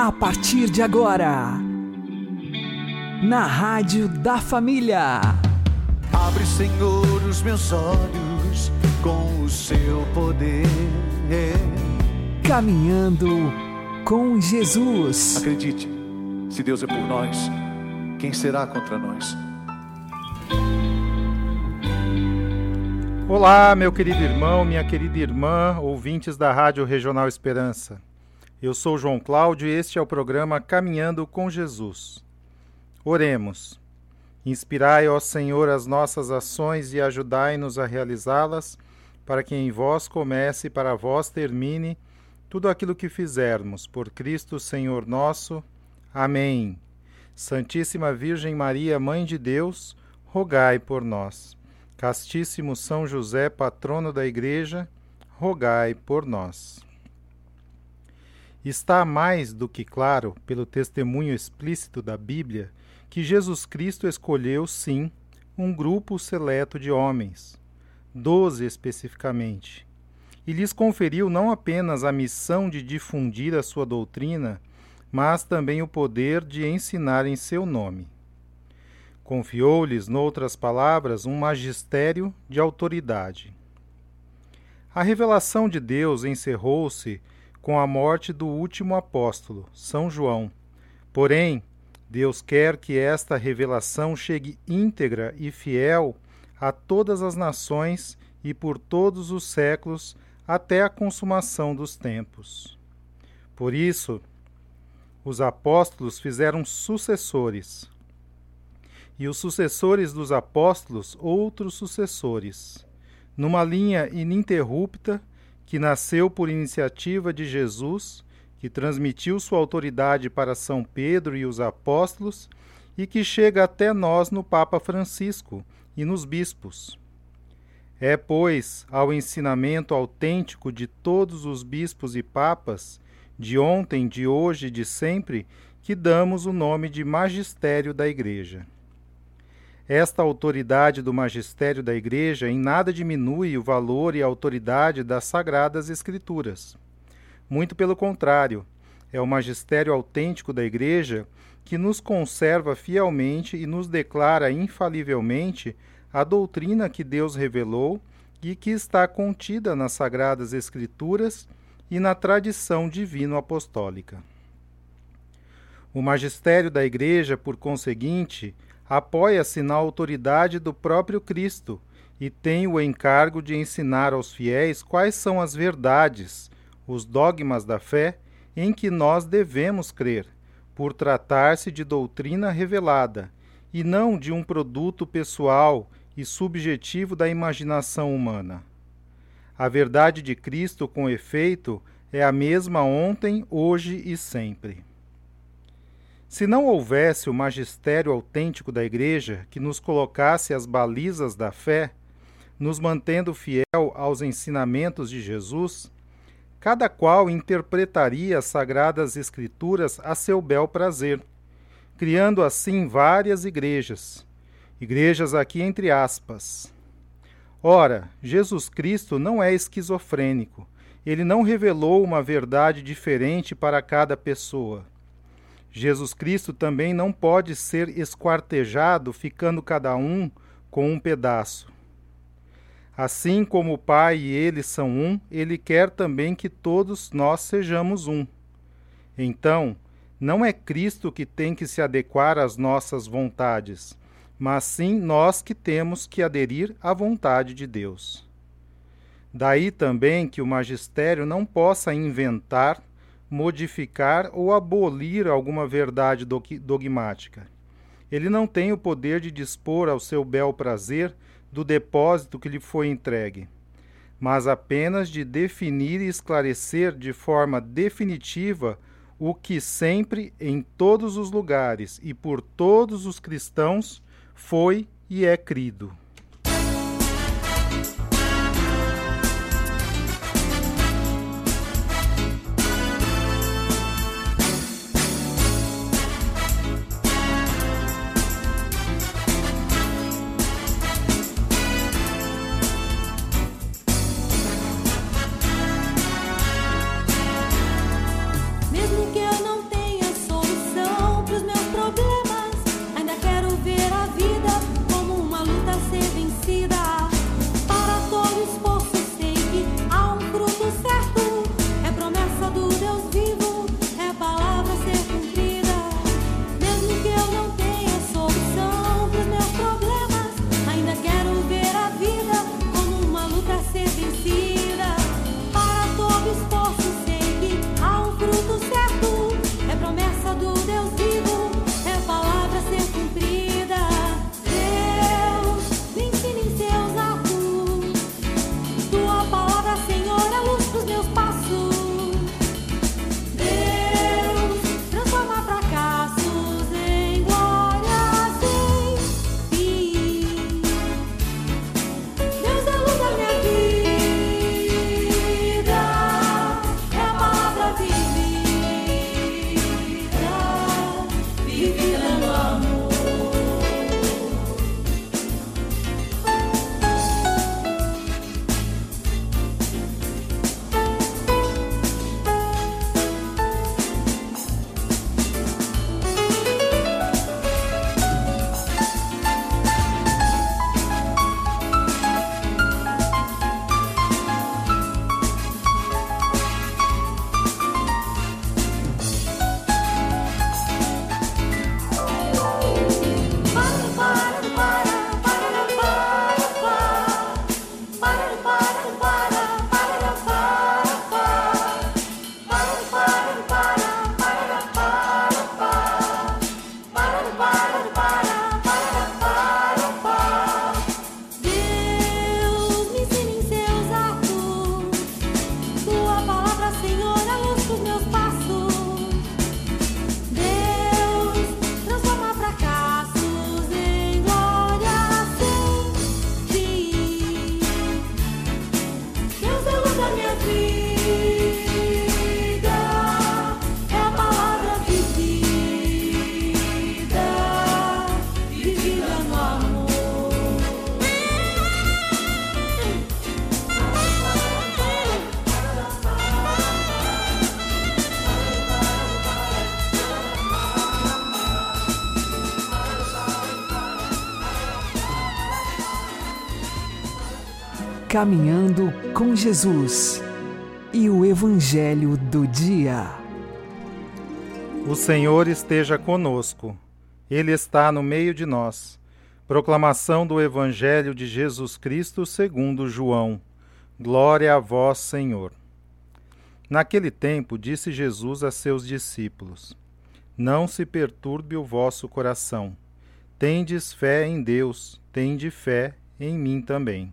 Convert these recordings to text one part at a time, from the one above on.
A partir de agora, na Rádio da Família. Abre, Senhor, os meus olhos com o seu poder. Caminhando com Jesus. Acredite, se Deus é por nós, quem será contra nós? Olá, meu querido irmão, minha querida irmã, ouvintes da Rádio Regional Esperança. Eu sou João Cláudio e este é o programa Caminhando com Jesus. Oremos. Inspirai, ó Senhor, as nossas ações e ajudai-nos a realizá-las, para que em vós comece e para vós termine tudo aquilo que fizermos, por Cristo Senhor nosso. Amém. Santíssima Virgem Maria, Mãe de Deus, rogai por nós. Castíssimo São José, patrono da Igreja, rogai por nós. Está mais do que claro, pelo testemunho explícito da Bíblia, que Jesus Cristo escolheu, sim, um grupo seleto de homens, doze especificamente, e lhes conferiu não apenas a missão de difundir a sua doutrina, mas também o poder de ensinar em seu nome. Confiou-lhes, noutras palavras, um magistério de autoridade. A revelação de Deus encerrou-se com a morte do último apóstolo, São João. Porém, Deus quer que esta revelação chegue íntegra e fiel a todas as nações e por todos os séculos até a consumação dos tempos. Por isso, os apóstolos fizeram sucessores, e os sucessores dos apóstolos outros sucessores, numa linha ininterrupta que nasceu por iniciativa de Jesus, que transmitiu sua autoridade para São Pedro e os apóstolos e que chega até nós no Papa Francisco e nos bispos. É, pois, ao ensinamento autêntico de todos os bispos e papas, de ontem, de hoje e de sempre, que damos o nome de magistério da Igreja. Esta autoridade do magistério da Igreja em nada diminui o valor e a autoridade das Sagradas Escrituras. Muito pelo contrário, é o magistério autêntico da Igreja que nos conserva fielmente e nos declara infalivelmente a doutrina que Deus revelou e que está contida nas Sagradas Escrituras e na tradição divino-apostólica. O magistério da Igreja, por conseguinte, apoia-se na autoridade do próprio Cristo e tem o encargo de ensinar aos fiéis quais são as verdades, os dogmas da fé em que nós devemos crer, por tratar-se de doutrina revelada e não de um produto pessoal e subjetivo da imaginação humana. A verdade de Cristo, com efeito, é a mesma ontem, hoje e sempre. Se não houvesse o magistério autêntico da Igreja que nos colocasse as balizas da fé, nos mantendo fiel aos ensinamentos de Jesus, cada qual interpretaria as sagradas Escrituras a seu bel prazer, criando assim várias igrejas. Igrejas aqui entre aspas. Ora, Jesus Cristo não é esquizofrênico. Ele não revelou uma verdade diferente para cada pessoa. Jesus Cristo também não pode ser esquartejado, ficando cada um com um pedaço. Assim como o Pai e ele são um, ele quer também que todos nós sejamos um. Então, não é Cristo que tem que se adequar às nossas vontades, mas sim nós que temos que aderir à vontade de Deus. Daí também que o magistério não possa inventar modificar ou abolir alguma verdade dogmática. Ele não tem o poder de dispor ao seu bel prazer do depósito que lhe foi entregue, mas apenas de definir e esclarecer de forma definitiva o que sempre, em todos os lugares e por todos os cristãos, foi e é crido. Caminhando com Jesus e o Evangelho do Dia. O Senhor esteja conosco, Ele está no meio de nós. Proclamação do Evangelho de Jesus Cristo segundo João. Glória a vós, Senhor. Naquele tempo disse Jesus a seus discípulos: Não se perturbe o vosso coração. Tendes fé em Deus, tende fé em mim também.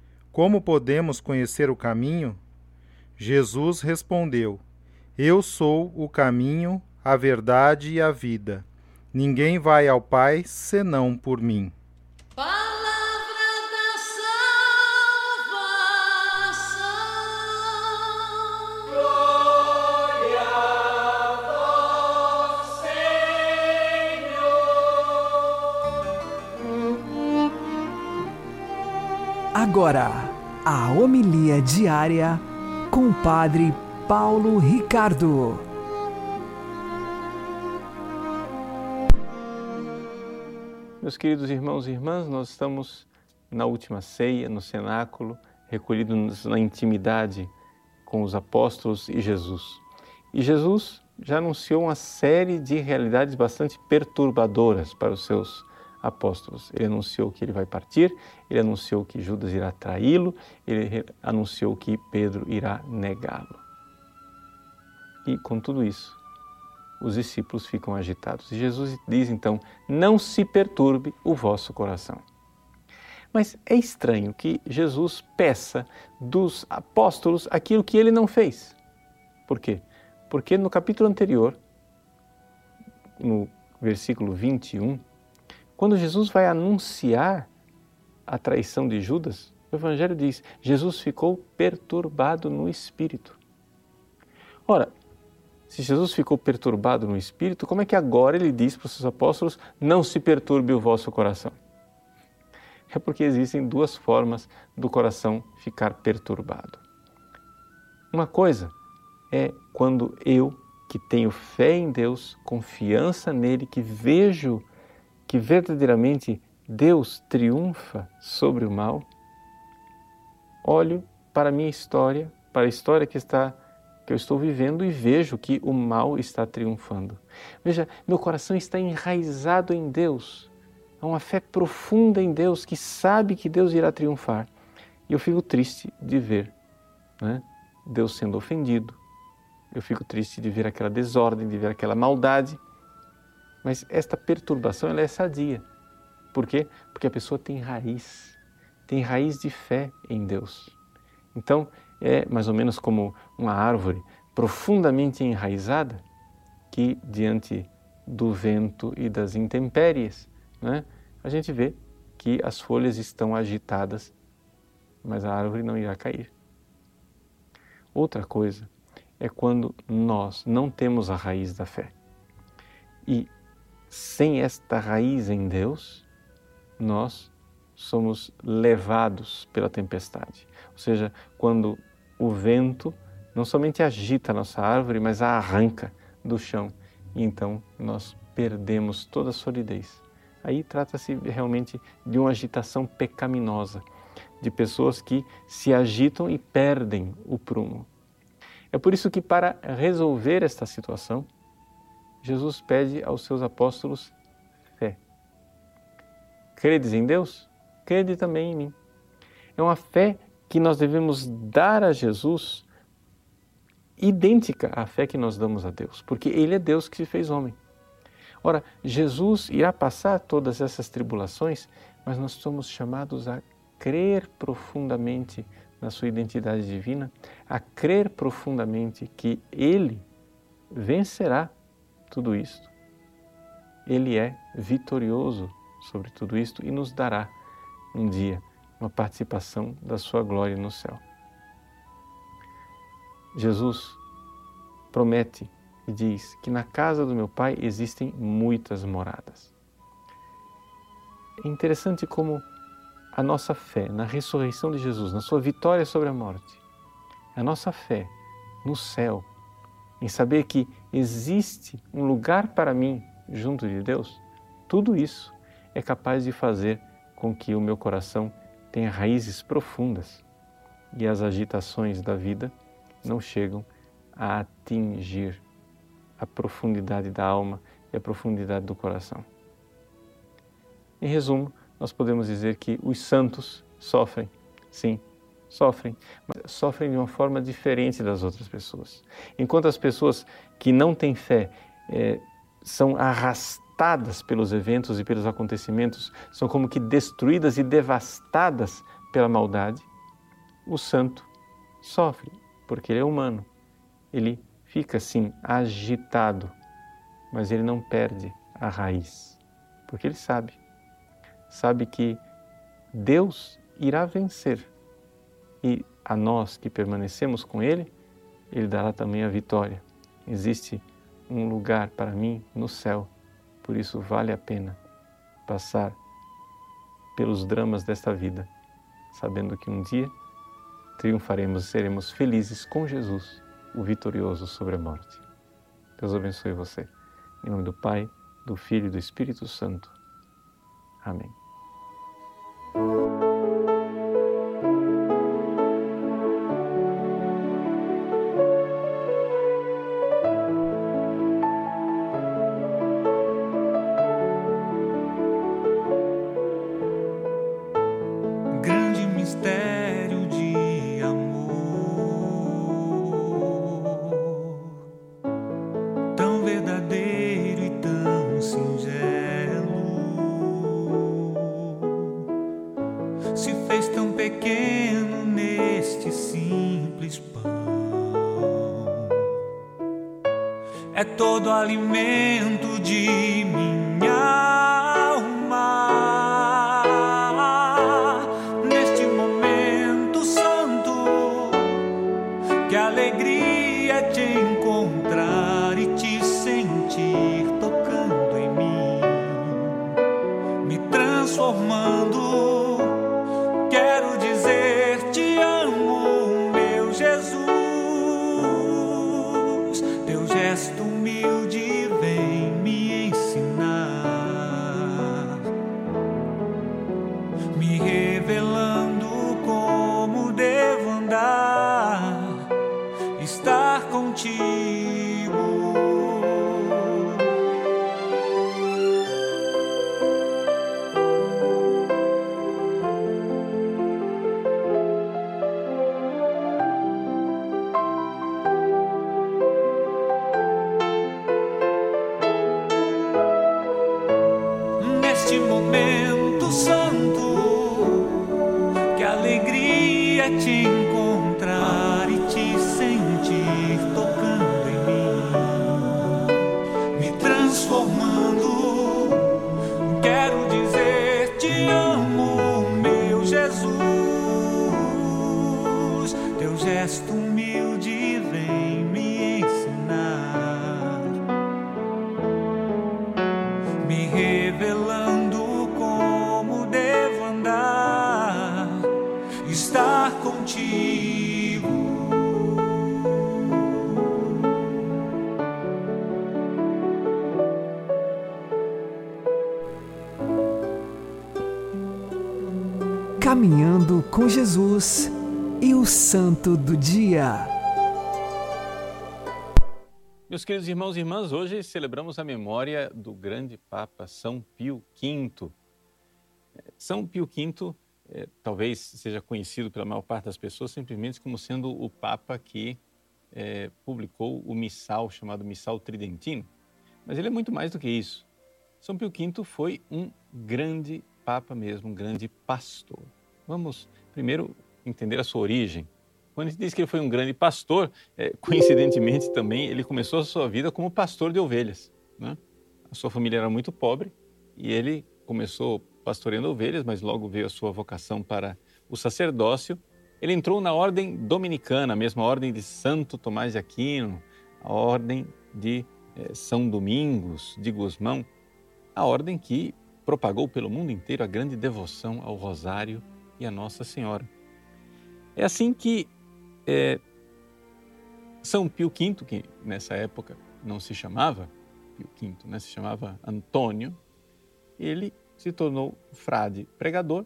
Como podemos conhecer o caminho? Jesus respondeu: Eu sou o caminho, a verdade e a vida. Ninguém vai ao Pai senão por mim. Agora, a homilia diária com o Padre Paulo Ricardo. Meus queridos irmãos e irmãs, nós estamos na última ceia, no cenáculo, recolhidos na intimidade com os apóstolos e Jesus. E Jesus já anunciou uma série de realidades bastante perturbadoras para os seus apóstolos. Ele anunciou que ele vai partir, ele anunciou que Judas irá traí-lo, ele anunciou que Pedro irá negá-lo. E com tudo isso, os discípulos ficam agitados. E Jesus diz então: Não se perturbe o vosso coração. Mas é estranho que Jesus peça dos apóstolos aquilo que ele não fez. Por quê? Porque no capítulo anterior, no versículo 21, quando Jesus vai anunciar a traição de Judas, o Evangelho diz: Jesus ficou perturbado no espírito. Ora, se Jesus ficou perturbado no espírito, como é que agora ele diz para os seus apóstolos: não se perturbe o vosso coração? É porque existem duas formas do coração ficar perturbado. Uma coisa é quando eu, que tenho fé em Deus, confiança nele, que vejo que verdadeiramente Deus triunfa sobre o mal, olho para a minha história, para a história que está que eu estou vivendo e vejo que o mal está triunfando. Veja, meu coração está enraizado em Deus. Há uma fé profunda em Deus que sabe que Deus irá triunfar. E eu fico triste de ver né, Deus sendo ofendido. Eu fico triste de ver aquela desordem, de ver aquela maldade. Mas esta perturbação ela é sadia. Por quê? Porque a pessoa tem raiz, tem raiz de fé em Deus. Então, é mais ou menos como uma árvore profundamente enraizada que, diante do vento e das intempéries, né, a gente vê que as folhas estão agitadas, mas a árvore não irá cair. Outra coisa é quando nós não temos a raiz da fé. E sem esta raiz em Deus, nós somos levados pela tempestade. Ou seja, quando o vento não somente agita a nossa árvore, mas a arranca do chão e então nós perdemos toda a solidez. Aí trata-se realmente de uma agitação pecaminosa, de pessoas que se agitam e perdem o prumo. É por isso que, para resolver esta situação, Jesus pede aos seus apóstolos fé. Credes em Deus? Crede também em mim. É uma fé que nós devemos dar a Jesus idêntica à fé que nós damos a Deus, porque Ele é Deus que se fez homem. Ora, Jesus irá passar todas essas tribulações, mas nós somos chamados a crer profundamente na sua identidade divina, a crer profundamente que Ele vencerá tudo isto. Ele é vitorioso sobre tudo isto e nos dará um dia uma participação da sua glória no céu. Jesus promete e diz que na casa do meu Pai existem muitas moradas. É interessante como a nossa fé na ressurreição de Jesus, na sua vitória sobre a morte, a nossa fé no céu, em saber que existe um lugar para mim junto de Deus, tudo isso é capaz de fazer com que o meu coração tenha raízes profundas e as agitações da vida não chegam a atingir a profundidade da alma e a profundidade do coração. Em resumo, nós podemos dizer que os santos sofrem, sim, sofrem, mas sofrem de uma forma diferente das outras pessoas. Enquanto as pessoas que não têm fé é, são arrastadas pelos eventos e pelos acontecimentos, são como que destruídas e devastadas pela maldade, o santo sofre, porque ele é humano. Ele fica assim agitado, mas ele não perde a raiz, porque ele sabe, sabe que Deus irá vencer e a nós que permanecemos com Ele, Ele dará também a vitória. Existe um lugar para mim no céu, por isso vale a pena passar pelos dramas desta vida, sabendo que um dia triunfaremos e seremos felizes com Jesus o vitorioso sobre a morte. Deus abençoe você. Em nome do Pai, do Filho e do Espírito Santo. Amém. Neste momento santo, que alegria te Jesus e o Santo do Dia. Meus queridos irmãos e irmãs, hoje celebramos a memória do grande Papa São Pio V. São Pio V eh, talvez seja conhecido pela maior parte das pessoas simplesmente como sendo o Papa que eh, publicou o missal chamado Missal Tridentino. Mas ele é muito mais do que isso. São Pio V foi um grande Papa mesmo, um grande pastor. Vamos primeiro entender a sua origem. Quando a gente diz que ele foi um grande pastor, é, coincidentemente também ele começou a sua vida como pastor de ovelhas. Né? A sua família era muito pobre e ele começou pastoreando ovelhas, mas logo veio a sua vocação para o sacerdócio, ele entrou na ordem dominicana, a mesma ordem de Santo Tomás de Aquino, a ordem de eh, São Domingos de Gusmão, a ordem que propagou pelo mundo inteiro a grande devoção ao Rosário e a Nossa Senhora. É assim que é, São Pio V, que nessa época não se chamava Pio V, né, se chamava Antônio, ele se tornou frade pregador,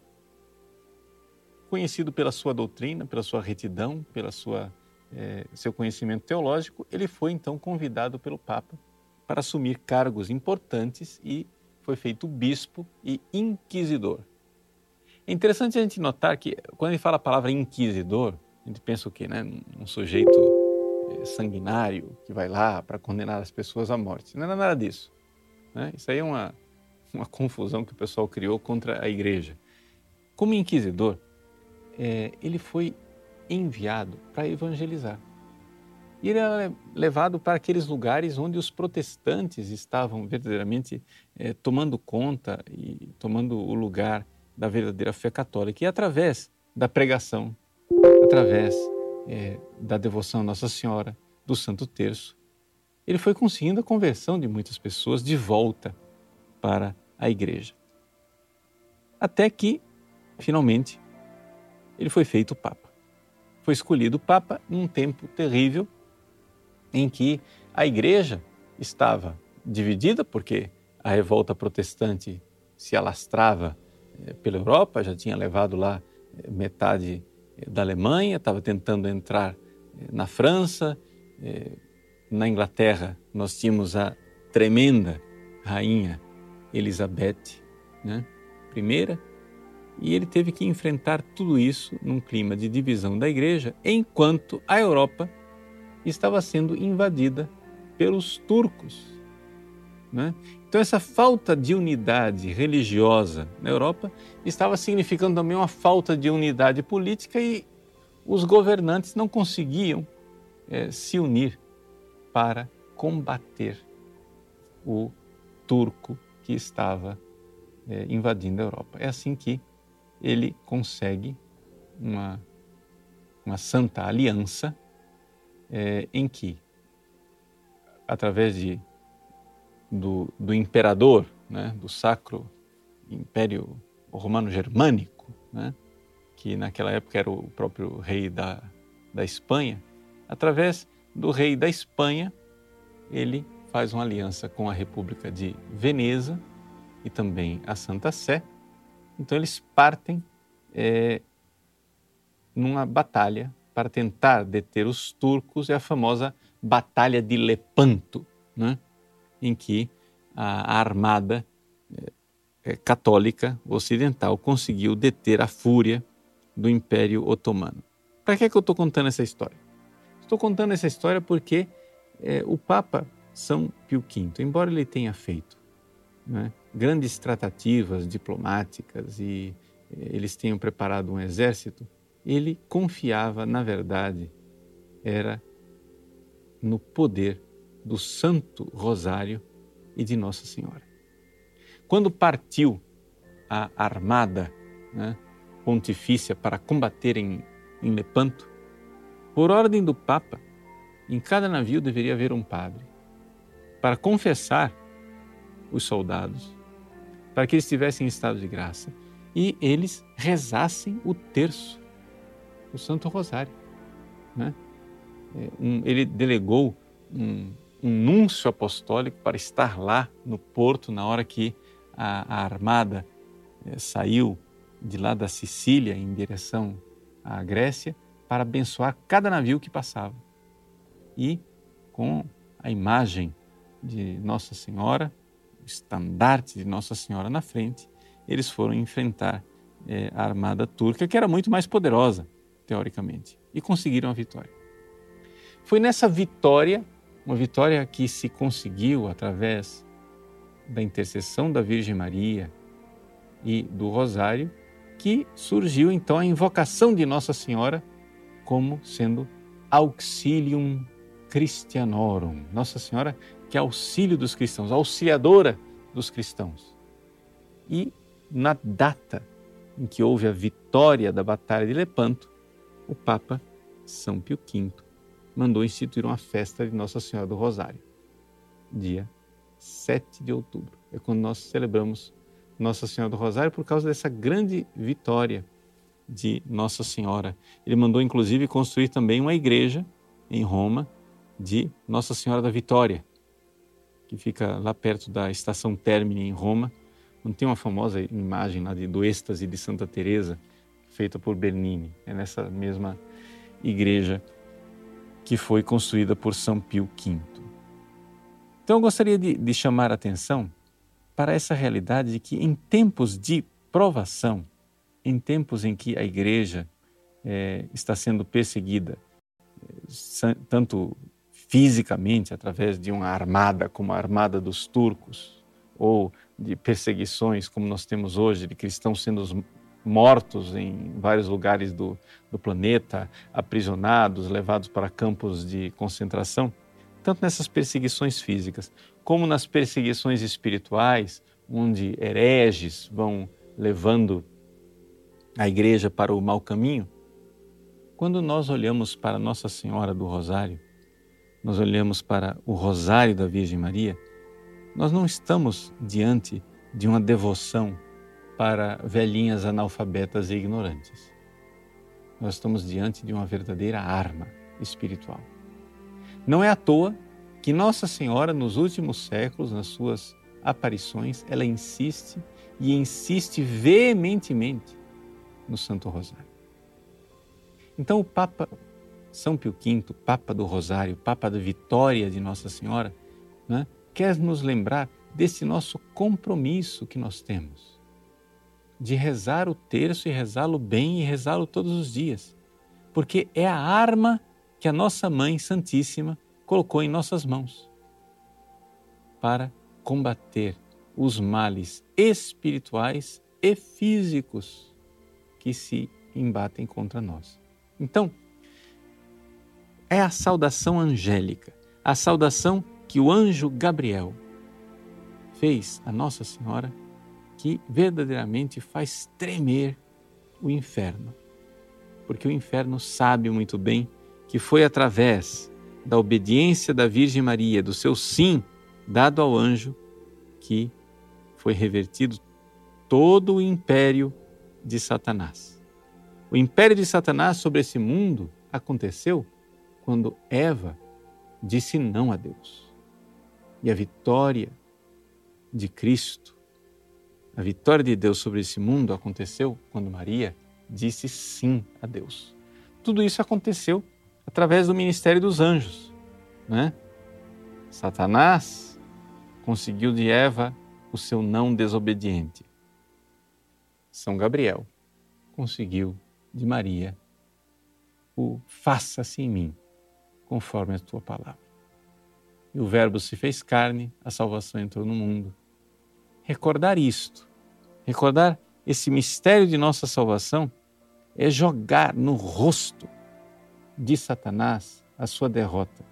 conhecido pela sua doutrina, pela sua retidão, pela sua é, seu conhecimento teológico, ele foi então convidado pelo Papa para assumir cargos importantes e foi feito bispo e inquisidor. É interessante a gente notar que quando ele fala a palavra inquisidor, a gente pensa o quê, né? Um sujeito é, sanguinário que vai lá para condenar as pessoas à morte. Não é nada disso. Né? Isso aí é uma, uma confusão que o pessoal criou contra a igreja. Como inquisidor, é, ele foi enviado para evangelizar. E ele era levado para aqueles lugares onde os protestantes estavam verdadeiramente é, tomando conta e tomando o lugar da verdadeira fé católica. E através da pregação, através é, da devoção a Nossa Senhora, do Santo Terço, ele foi conseguindo a conversão de muitas pessoas de volta para a igreja. Até que, finalmente, ele foi feito Papa. Foi escolhido Papa num tempo terrível em que a igreja estava dividida, porque a revolta protestante se alastrava pela Europa, já tinha levado lá eh, metade eh, da Alemanha, estava tentando entrar na França, na Inglaterra nós tínhamos a tremenda rainha Elizabeth, né, primeira, e ele teve que enfrentar tudo isso num clima de divisão da igreja, enquanto a Europa estava sendo invadida pelos turcos. Né? Então, essa falta de unidade religiosa na Europa estava significando também uma falta de unidade política e os governantes não conseguiam é, se unir para combater o turco que estava é, invadindo a Europa. É assim que ele consegue uma, uma santa aliança é, em que, através de, do, do imperador, né, do Sacro Império Romano Germânico, né, que naquela época era o próprio rei da, da Espanha, através do rei da Espanha, ele faz uma aliança com a República de Veneza e também a Santa Sé. Então eles partem é, numa batalha para tentar deter os turcos é a famosa Batalha de Lepanto, né? Em que a, armada é, é, católica ocidental conseguiu deter a fúria do Império Otomano. Para que, é que eu estou contando essa história? Estou contando essa história porque é, o Papa São Pio V, embora ele tenha feito né, grandes tratativas diplomáticas e eles tenham preparado um exército, ele confiava, na verdade, era no poder do Santo Rosário e de Nossa Senhora. Quando partiu a armada né, pontifícia para combater em, em Lepanto, por ordem do Papa, em cada navio deveria haver um padre para confessar os soldados, para que eles estivessem em estado de graça e eles rezassem o terço o Santo Rosário. Né? É, ele delegou um, um núncio apostólico para estar lá no porto na hora que a, a armada é, saiu de lá da Sicília em direção à Grécia para abençoar cada navio que passava. E com a imagem de Nossa Senhora, o estandarte de Nossa Senhora na frente, eles foram enfrentar é, a armada turca, que era muito mais poderosa teoricamente, e conseguiram a vitória. Foi nessa vitória, uma vitória que se conseguiu através da intercessão da Virgem Maria e do Rosário, que surgiu então a invocação de Nossa Senhora como sendo auxilium Christianorum. Nossa Senhora que é auxílio dos cristãos, auxiliadora dos cristãos. E na data em que houve a vitória da Batalha de Lepanto, o Papa São Pio V mandou instituir uma festa de Nossa Senhora do Rosário, dia 7 de outubro. É quando nós celebramos Nossa Senhora do Rosário por causa dessa grande vitória de Nossa Senhora. Ele mandou inclusive construir também uma igreja em Roma de Nossa Senhora da Vitória, que fica lá perto da estação Termini em Roma, não tem uma famosa imagem lá de, do êxtase de Santa Teresa feita por Bernini. É nessa mesma igreja que foi construída por São Pio V. Então eu gostaria de, de chamar a atenção para essa realidade de que em tempos de provação, em tempos em que a igreja é, está sendo perseguida, tanto fisicamente através de uma armada como a armada dos turcos, ou de perseguições como nós temos hoje, de cristãos sendo mortos em vários lugares do, do planeta, aprisionados, levados para campos de concentração, tanto nessas perseguições físicas como nas perseguições espirituais, onde hereges vão levando a igreja para o mau caminho. Quando nós olhamos para Nossa Senhora do Rosário, nós olhamos para o Rosário da Virgem Maria, nós não estamos diante de uma devoção para velhinhas analfabetas e ignorantes. Nós estamos diante de uma verdadeira arma espiritual. Não é à toa que Nossa Senhora, nos últimos séculos, nas suas aparições, ela insiste e insiste veementemente no Santo Rosário. Então, o Papa São Pio V, Papa do Rosário, Papa da Vitória de Nossa Senhora, né, quer nos lembrar desse nosso compromisso que nós temos de rezar o terço e rezá-lo bem e rezá-lo todos os dias, porque é a arma que a nossa Mãe Santíssima colocou em nossas mãos para combater os males espirituais e físicos que se embatem contra nós. Então, é a saudação angélica, a saudação que o anjo Gabriel fez a Nossa Senhora que verdadeiramente faz tremer o inferno. Porque o inferno sabe muito bem que foi através da obediência da Virgem Maria, do seu sim dado ao anjo, que foi revertido todo o império de Satanás. O império de Satanás sobre esse mundo aconteceu quando Eva disse não a Deus. E a vitória de Cristo, a vitória de Deus sobre esse mundo aconteceu quando Maria disse sim a Deus. Tudo isso aconteceu através do ministério dos anjos, né? Satanás conseguiu de Eva o seu não desobediente. São Gabriel conseguiu de Maria o faça-se em mim, conforme a tua palavra. E o Verbo se fez carne, a salvação entrou no mundo. Recordar isto, recordar esse mistério de nossa salvação, é jogar no rosto de Satanás a sua derrota.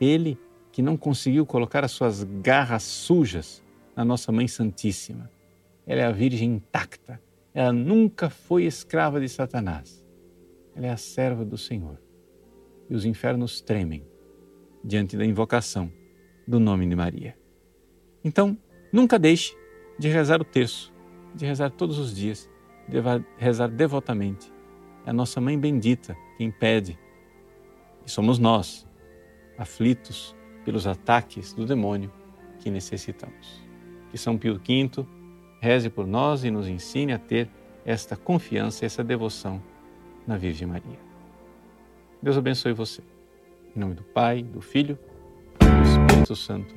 Ele que não conseguiu colocar as suas garras sujas na nossa Mãe Santíssima. Ela é a Virgem intacta. Ela nunca foi escrava de Satanás. Ela é a serva do Senhor. E os infernos tremem diante da invocação do nome de Maria. Então, nunca deixe de rezar o terço, de rezar todos os dias, de rezar devotamente. É a nossa mãe bendita quem pede. E somos nós, aflitos pelos ataques do demônio, que necessitamos. Que São Pio V reze por nós e nos ensine a ter esta confiança, essa devoção na Virgem Maria. Deus abençoe você. Em nome do Pai, do Filho e do Espírito Santo.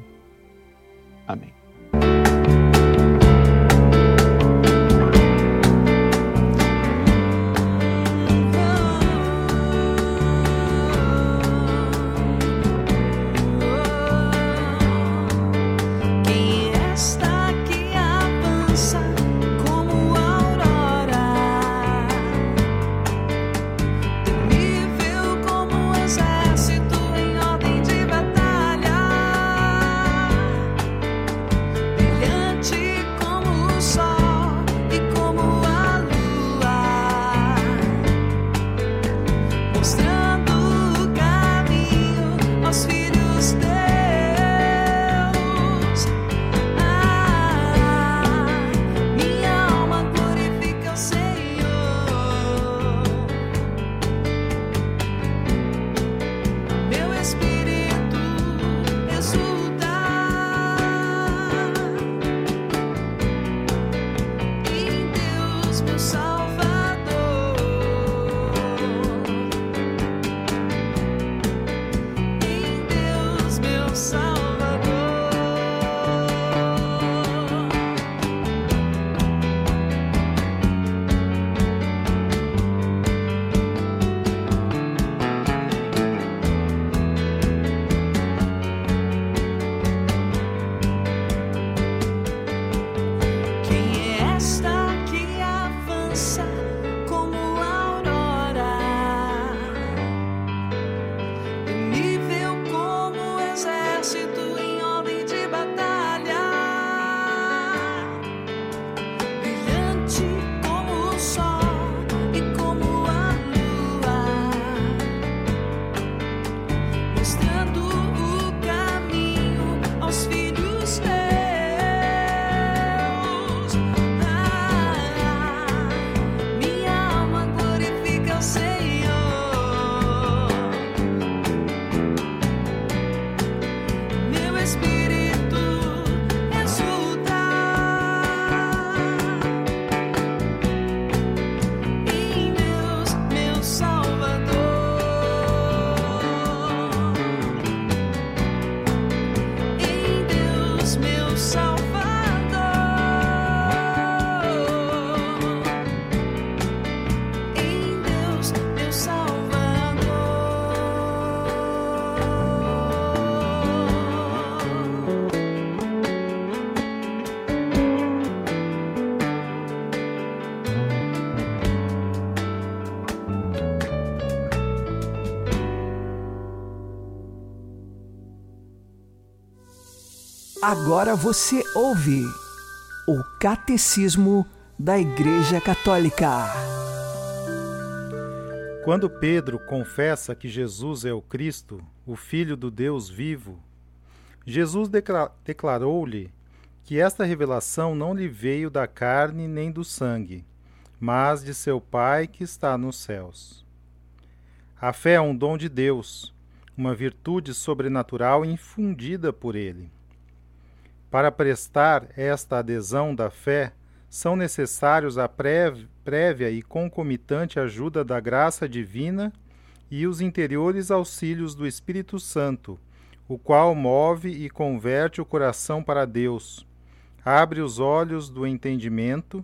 Amém. side. Agora você ouve o Catecismo da Igreja Católica. Quando Pedro confessa que Jesus é o Cristo, o Filho do Deus vivo, Jesus declarou-lhe que esta revelação não lhe veio da carne nem do sangue, mas de seu Pai que está nos céus. A fé é um dom de Deus, uma virtude sobrenatural infundida por ele. Para prestar esta adesão da fé, são necessários a prévia e concomitante ajuda da graça divina e os interiores auxílios do Espírito Santo, o qual move e converte o coração para Deus, abre os olhos do entendimento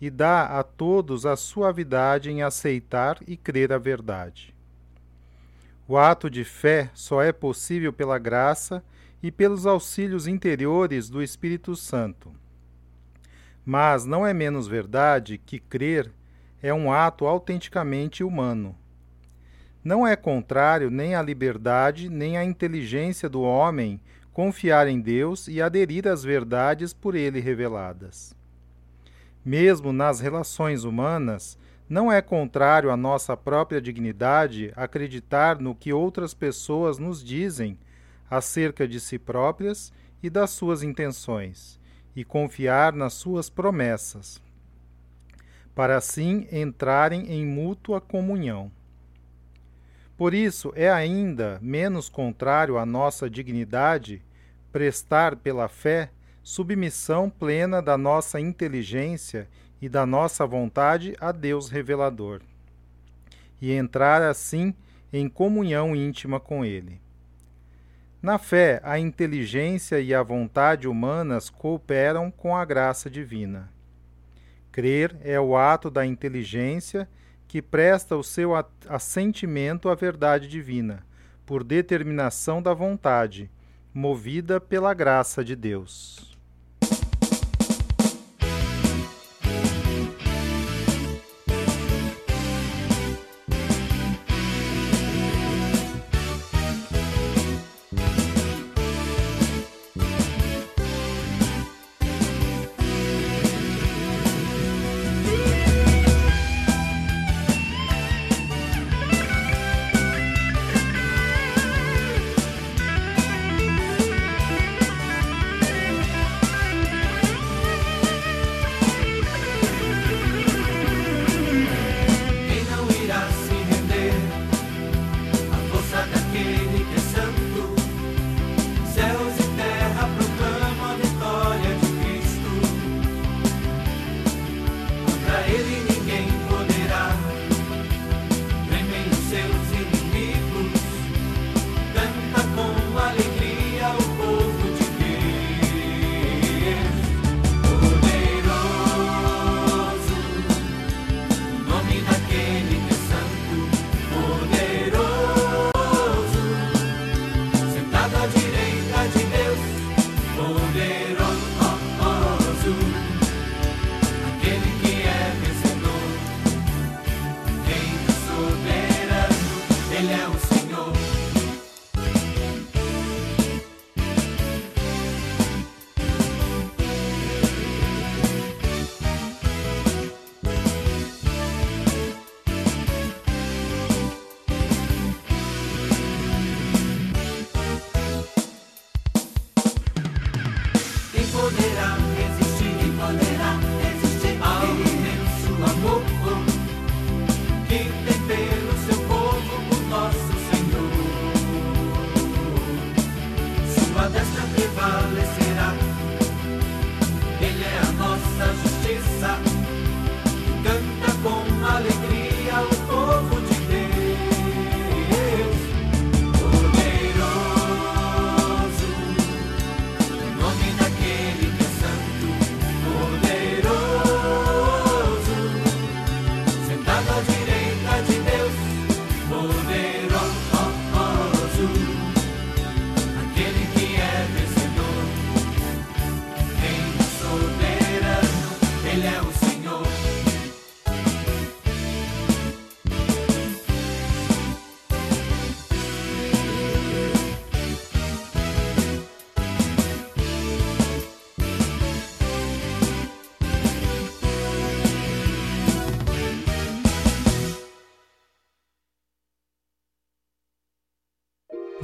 e dá a todos a suavidade em aceitar e crer a verdade. O ato de fé só é possível pela graça e pelos auxílios interiores do Espírito Santo. Mas não é menos verdade que crer é um ato autenticamente humano. Não é contrário nem à liberdade nem à inteligência do homem confiar em Deus e aderir às verdades por ele reveladas. Mesmo nas relações humanas, não é contrário à nossa própria dignidade acreditar no que outras pessoas nos dizem acerca de si próprias e das suas intenções, e confiar nas suas promessas, para assim entrarem em mútua comunhão. Por isso, é ainda menos contrário à nossa dignidade prestar pela fé submissão plena da nossa inteligência e da nossa vontade a Deus revelador, e entrar assim em comunhão íntima com Ele. Na fé, a inteligência e a vontade humanas cooperam com a graça divina. Crer é o ato da inteligência que presta o seu assentimento à verdade divina, por determinação da vontade, movida pela graça de Deus.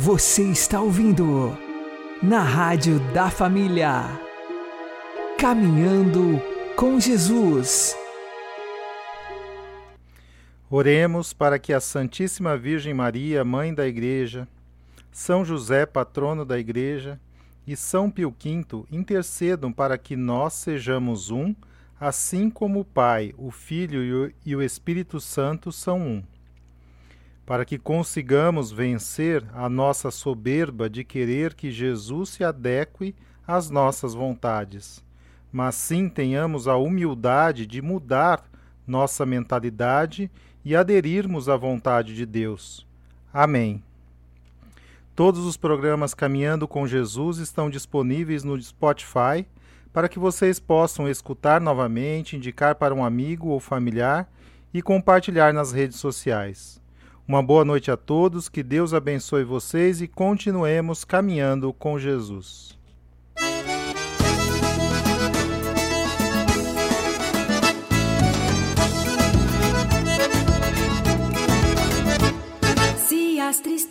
Você está ouvindo na Rádio da Família. Caminhando com Jesus. Oremos para que a Santíssima Virgem Maria, Mãe da Igreja, São José, patrono da Igreja, e São Pio V intercedam para que nós sejamos um, assim como o Pai, o Filho e o Espírito Santo são um para que consigamos vencer a nossa soberba de querer que Jesus se adeque às nossas vontades, mas sim tenhamos a humildade de mudar nossa mentalidade e aderirmos à vontade de Deus. Amém. Todos os programas Caminhando com Jesus estão disponíveis no Spotify para que vocês possam escutar novamente, indicar para um amigo ou familiar e compartilhar nas redes sociais. Uma boa noite a todos, que Deus abençoe vocês e continuemos caminhando com Jesus. Se as tristezas